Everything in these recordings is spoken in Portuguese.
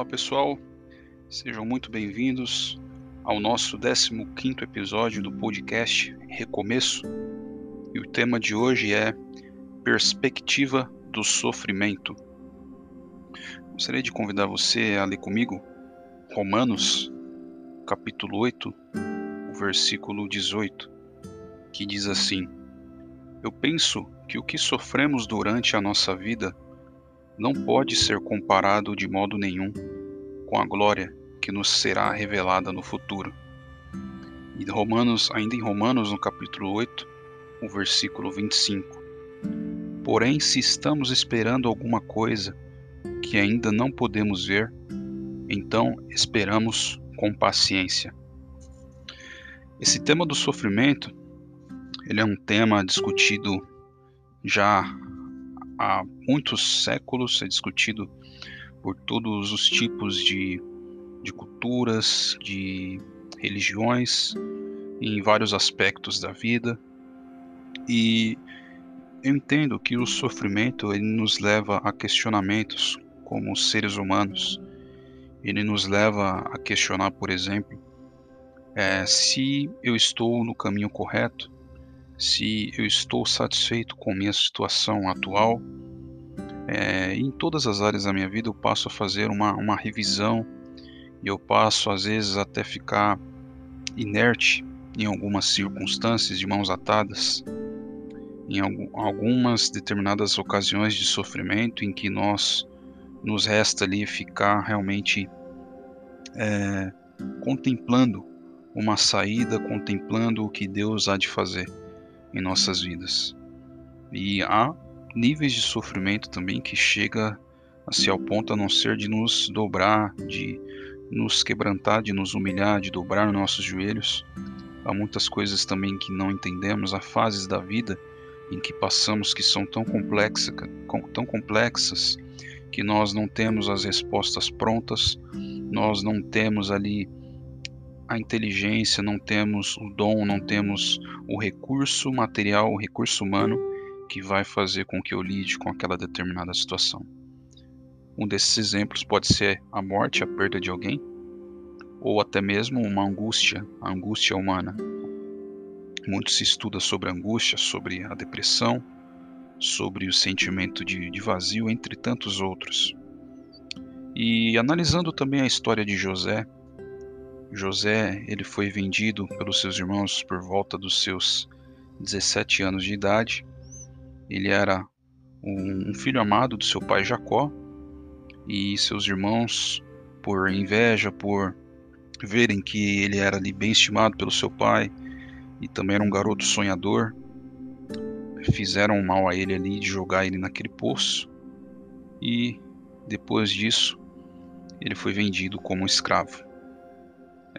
Olá pessoal, sejam muito bem-vindos ao nosso 15 episódio do podcast Recomeço. E o tema de hoje é Perspectiva do Sofrimento. Gostaria de convidar você a ler comigo Romanos, capítulo 8, o versículo 18, que diz assim: Eu penso que o que sofremos durante a nossa vida não pode ser comparado de modo nenhum com a glória que nos será revelada no futuro. E Romanos, ainda em Romanos, no capítulo 8, o versículo 25. Porém, se estamos esperando alguma coisa que ainda não podemos ver, então esperamos com paciência. Esse tema do sofrimento, ele é um tema discutido já há muitos séculos, é discutido por todos os tipos de, de culturas, de religiões, em vários aspectos da vida. E eu entendo que o sofrimento ele nos leva a questionamentos como seres humanos. Ele nos leva a questionar, por exemplo, é, se eu estou no caminho correto, se eu estou satisfeito com minha situação atual. É, em todas as áreas da minha vida eu passo a fazer uma, uma revisão e eu passo às vezes até ficar inerte em algumas circunstâncias de mãos atadas, em algumas determinadas ocasiões de sofrimento em que nós nos resta ali ficar realmente é, contemplando uma saída, contemplando o que Deus há de fazer em nossas vidas. E há níveis de sofrimento também que chega a ser ao ponto a não ser de nos dobrar, de nos quebrantar, de nos humilhar, de dobrar nossos joelhos. Há muitas coisas também que não entendemos, há fases da vida em que passamos que são tão complexas, tão complexas que nós não temos as respostas prontas, nós não temos ali a inteligência, não temos o dom, não temos o recurso material, o recurso humano que vai fazer com que eu lide com aquela determinada situação. Um desses exemplos pode ser a morte, a perda de alguém, ou até mesmo uma angústia, a angústia humana. Muito se estuda sobre a angústia, sobre a depressão, sobre o sentimento de, de vazio, entre tantos outros. E analisando também a história de José, José ele foi vendido pelos seus irmãos por volta dos seus 17 anos de idade. Ele era um filho amado do seu pai Jacó e seus irmãos, por inveja, por verem que ele era ali bem estimado pelo seu pai e também era um garoto sonhador, fizeram mal a ele ali de jogar ele naquele poço e depois disso ele foi vendido como escravo.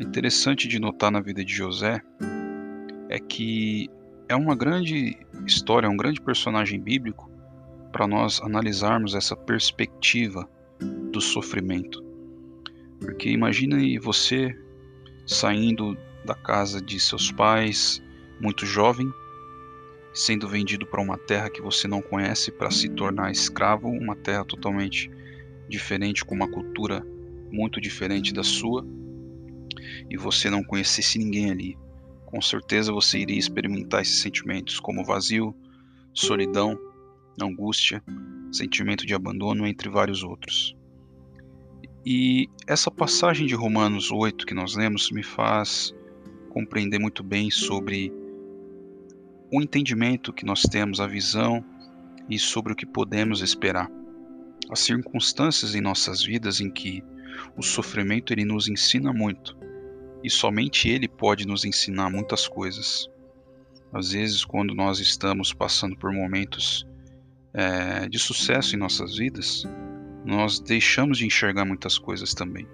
Interessante de notar na vida de José é que é uma grande história, é um grande personagem bíblico para nós analisarmos essa perspectiva do sofrimento. Porque imagine você saindo da casa de seus pais, muito jovem, sendo vendido para uma terra que você não conhece para se tornar escravo, uma terra totalmente diferente, com uma cultura muito diferente da sua e você não conhecesse ninguém ali, com certeza você iria experimentar esses sentimentos como vazio, solidão, angústia, sentimento de abandono, entre vários outros. E essa passagem de Romanos 8 que nós lemos me faz compreender muito bem sobre o entendimento que nós temos, a visão e sobre o que podemos esperar. As circunstâncias em nossas vidas em que o sofrimento ele nos ensina muito e somente Ele pode nos ensinar muitas coisas. Às vezes, quando nós estamos passando por momentos é, de sucesso em nossas vidas, nós deixamos de enxergar muitas coisas também.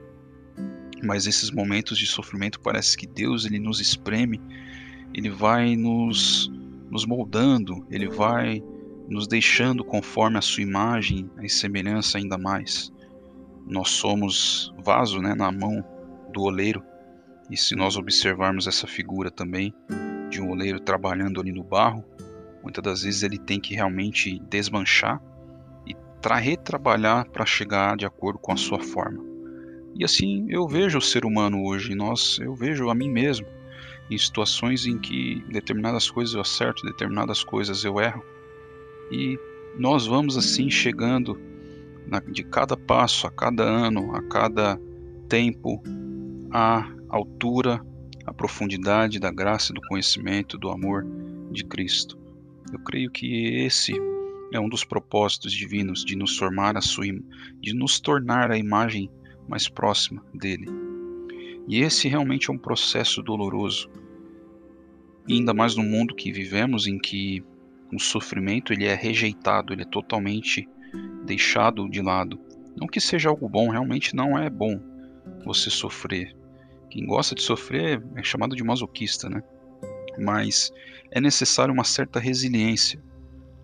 Mas esses momentos de sofrimento parece que Deus ele nos espreme, ele vai nos, nos moldando, ele vai nos deixando conforme a sua imagem e semelhança ainda mais. Nós somos vaso né, na mão do oleiro e se nós observarmos essa figura também de um oleiro trabalhando ali no barro, muitas das vezes ele tem que realmente desmanchar e retrabalhar para chegar de acordo com a sua forma. E assim eu vejo o ser humano hoje, nós, eu vejo a mim mesmo em situações em que determinadas coisas eu acerto, determinadas coisas eu erro. E nós vamos assim chegando de cada passo, a cada ano, a cada tempo, à altura, à profundidade da graça, do conhecimento, do amor de Cristo. Eu creio que esse é um dos propósitos divinos de nos formar a sua, de nos tornar a imagem mais próxima dele. E esse realmente é um processo doloroso. Ainda mais no mundo que vivemos em que o sofrimento ele é rejeitado, ele é totalmente deixado de lado. Não que seja algo bom, realmente não é bom você sofrer. Quem gosta de sofrer é chamado de masoquista, né? Mas é necessário uma certa resiliência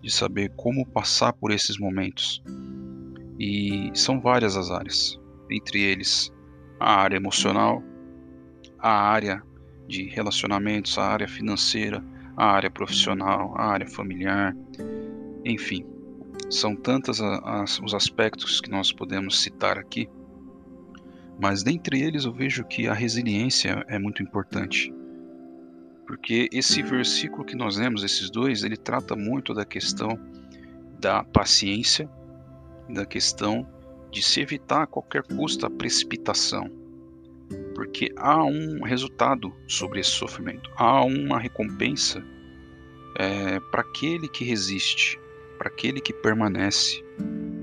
de saber como passar por esses momentos. E são várias as áreas, entre eles a área emocional, a área de relacionamentos, a área financeira, a área profissional, a área familiar, enfim, são tantos os aspectos que nós podemos citar aqui, mas dentre eles eu vejo que a resiliência é muito importante. Porque esse versículo que nós lemos, esses dois, ele trata muito da questão da paciência, da questão de se evitar a qualquer custo a precipitação. Porque há um resultado sobre esse sofrimento, há uma recompensa é, para aquele que resiste, para aquele que permanece,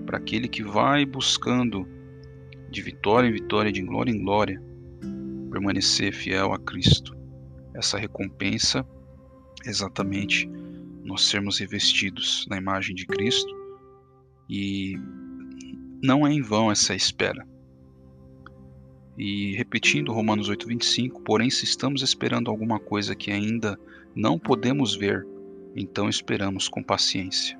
para aquele que vai buscando de vitória em vitória, de glória em glória, permanecer fiel a Cristo. Essa recompensa é exatamente nós sermos revestidos na imagem de Cristo e não é em vão essa espera. E repetindo Romanos 8:25, porém se estamos esperando alguma coisa que ainda não podemos ver, então esperamos com paciência.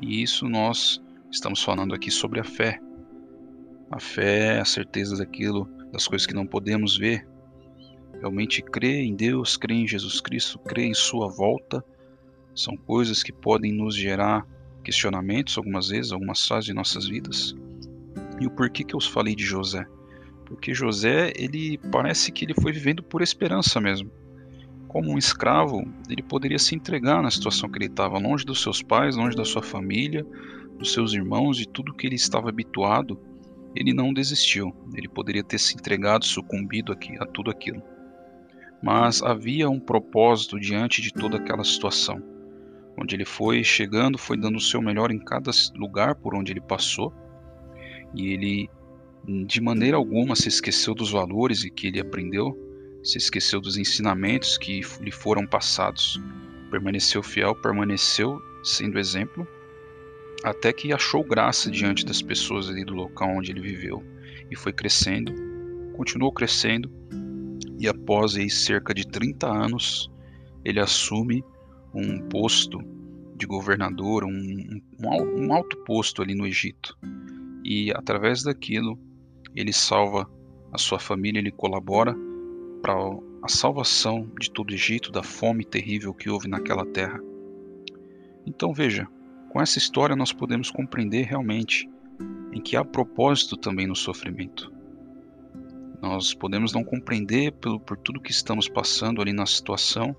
E isso nós estamos falando aqui sobre a fé. A fé a certeza daquilo, das coisas que não podemos ver. Realmente crer em Deus, crer em Jesus Cristo, crer em Sua volta, são coisas que podem nos gerar questionamentos algumas vezes, algumas fases de nossas vidas. E o porquê que eu falei de José? Porque José, ele parece que ele foi vivendo por esperança mesmo como um escravo, ele poderia se entregar na situação que ele estava, longe dos seus pais, longe da sua família, dos seus irmãos, de tudo que ele estava habituado. Ele não desistiu. Ele poderia ter se entregado, sucumbido aqui, a tudo aquilo. Mas havia um propósito diante de toda aquela situação, onde ele foi chegando, foi dando o seu melhor em cada lugar por onde ele passou, e ele de maneira alguma se esqueceu dos valores e que ele aprendeu, se esqueceu dos ensinamentos que lhe foram passados. Permaneceu fiel, permaneceu sendo exemplo, até que achou graça diante das pessoas ali do local onde ele viveu. E foi crescendo, continuou crescendo, e após aí, cerca de 30 anos, ele assume um posto de governador, um, um, um alto posto ali no Egito. E através daquilo, ele salva a sua família, ele colabora para a salvação de todo o Egito da fome terrível que houve naquela terra. Então veja, com essa história nós podemos compreender realmente em que há propósito também no sofrimento. Nós podemos não compreender pelo, por tudo que estamos passando ali na situação,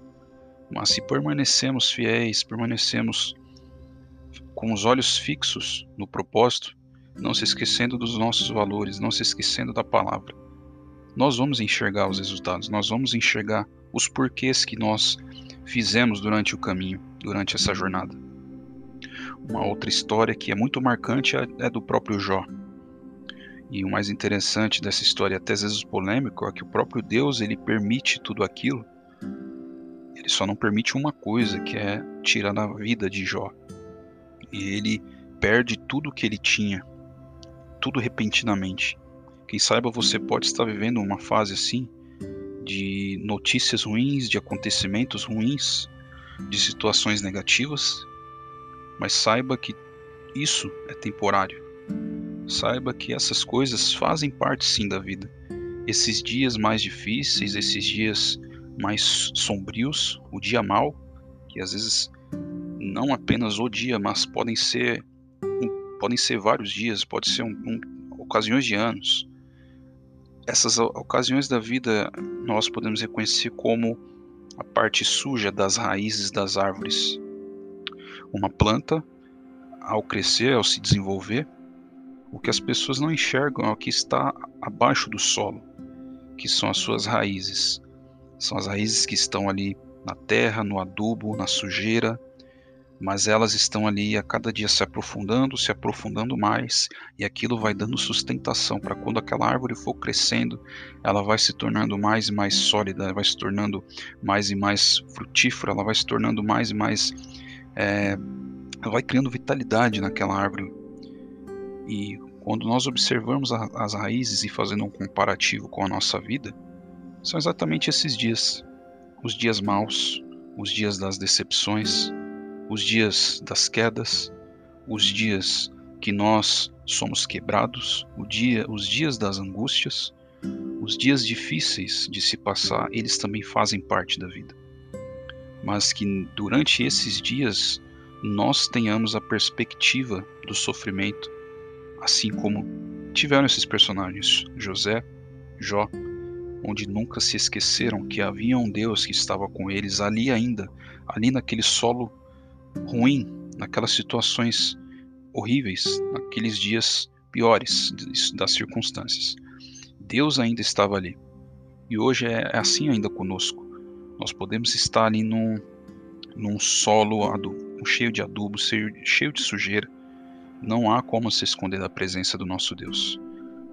mas se permanecemos fiéis, permanecemos com os olhos fixos no propósito, não se esquecendo dos nossos valores, não se esquecendo da palavra, nós vamos enxergar os resultados, nós vamos enxergar os porquês que nós fizemos durante o caminho, durante essa jornada. Uma outra história que é muito marcante é, é do próprio Jó. E o mais interessante dessa história, até às vezes polêmico, é que o próprio Deus ele permite tudo aquilo. Ele só não permite uma coisa, que é tirar a vida de Jó. E ele perde tudo que ele tinha, tudo repentinamente. Quem saiba você pode estar vivendo uma fase assim de notícias ruins, de acontecimentos ruins, de situações negativas, mas saiba que isso é temporário. Saiba que essas coisas fazem parte sim da vida. Esses dias mais difíceis, esses dias mais sombrios, o dia mal, que às vezes não apenas o dia, mas podem ser podem ser vários dias, pode ser um, um, ocasiões de anos essas ocasiões da vida nós podemos reconhecer como a parte suja das raízes das árvores. Uma planta, ao crescer, ao se desenvolver, o que as pessoas não enxergam é o que está abaixo do solo, que são as suas raízes. São as raízes que estão ali na terra, no adubo, na sujeira, mas elas estão ali a cada dia se aprofundando, se aprofundando mais, e aquilo vai dando sustentação para quando aquela árvore for crescendo, ela vai se tornando mais e mais sólida, vai se tornando mais e mais frutífera, ela vai se tornando mais e mais. É, ela vai criando vitalidade naquela árvore. E quando nós observamos a, as raízes e fazendo um comparativo com a nossa vida, são exatamente esses dias: os dias maus, os dias das decepções os dias das quedas, os dias que nós somos quebrados, dia, os dias das angústias, os dias difíceis de se passar, eles também fazem parte da vida. Mas que durante esses dias nós tenhamos a perspectiva do sofrimento, assim como tiveram esses personagens, José, Jó, onde nunca se esqueceram que havia um Deus que estava com eles ali ainda, ali naquele solo ruim, naquelas situações horríveis, naqueles dias piores das circunstâncias. Deus ainda estava ali. E hoje é, é assim ainda conosco. Nós podemos estar ali num, num solo adubo, cheio de adubo, cheio de sujeira. Não há como se esconder da presença do nosso Deus.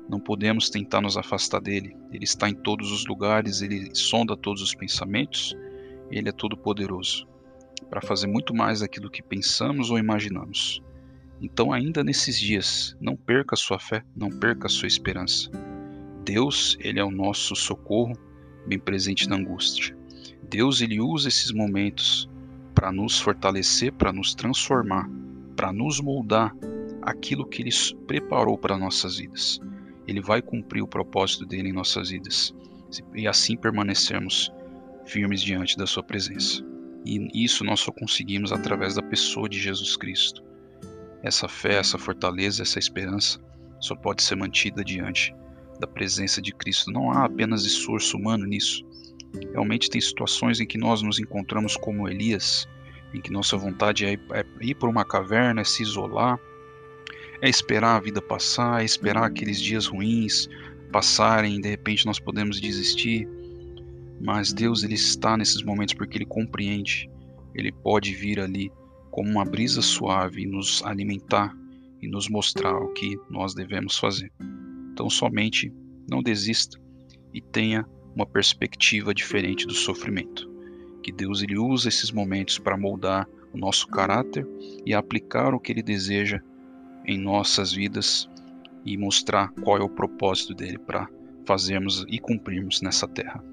Não podemos tentar nos afastar dele. Ele está em todos os lugares, ele sonda todos os pensamentos, ele é todo poderoso para fazer muito mais daquilo que pensamos ou imaginamos. Então, ainda nesses dias, não perca sua fé, não perca sua esperança. Deus, ele é o nosso socorro, bem presente na angústia. Deus, ele usa esses momentos para nos fortalecer, para nos transformar, para nos moldar aquilo que ele preparou para nossas vidas. Ele vai cumprir o propósito dele em nossas vidas e assim permanecermos firmes diante da sua presença. E isso nós só conseguimos através da pessoa de Jesus Cristo. Essa fé, essa fortaleza, essa esperança só pode ser mantida diante da presença de Cristo. Não há apenas esforço humano nisso. Realmente tem situações em que nós nos encontramos como Elias, em que nossa vontade é ir, é ir para uma caverna, é se isolar, é esperar a vida passar, é esperar aqueles dias ruins passarem, de repente nós podemos desistir mas Deus ele está nesses momentos porque ele compreende. Ele pode vir ali como uma brisa suave e nos alimentar e nos mostrar o que nós devemos fazer. Então somente não desista e tenha uma perspectiva diferente do sofrimento. Que Deus ele usa esses momentos para moldar o nosso caráter e aplicar o que ele deseja em nossas vidas e mostrar qual é o propósito dele para fazermos e cumprirmos nessa terra.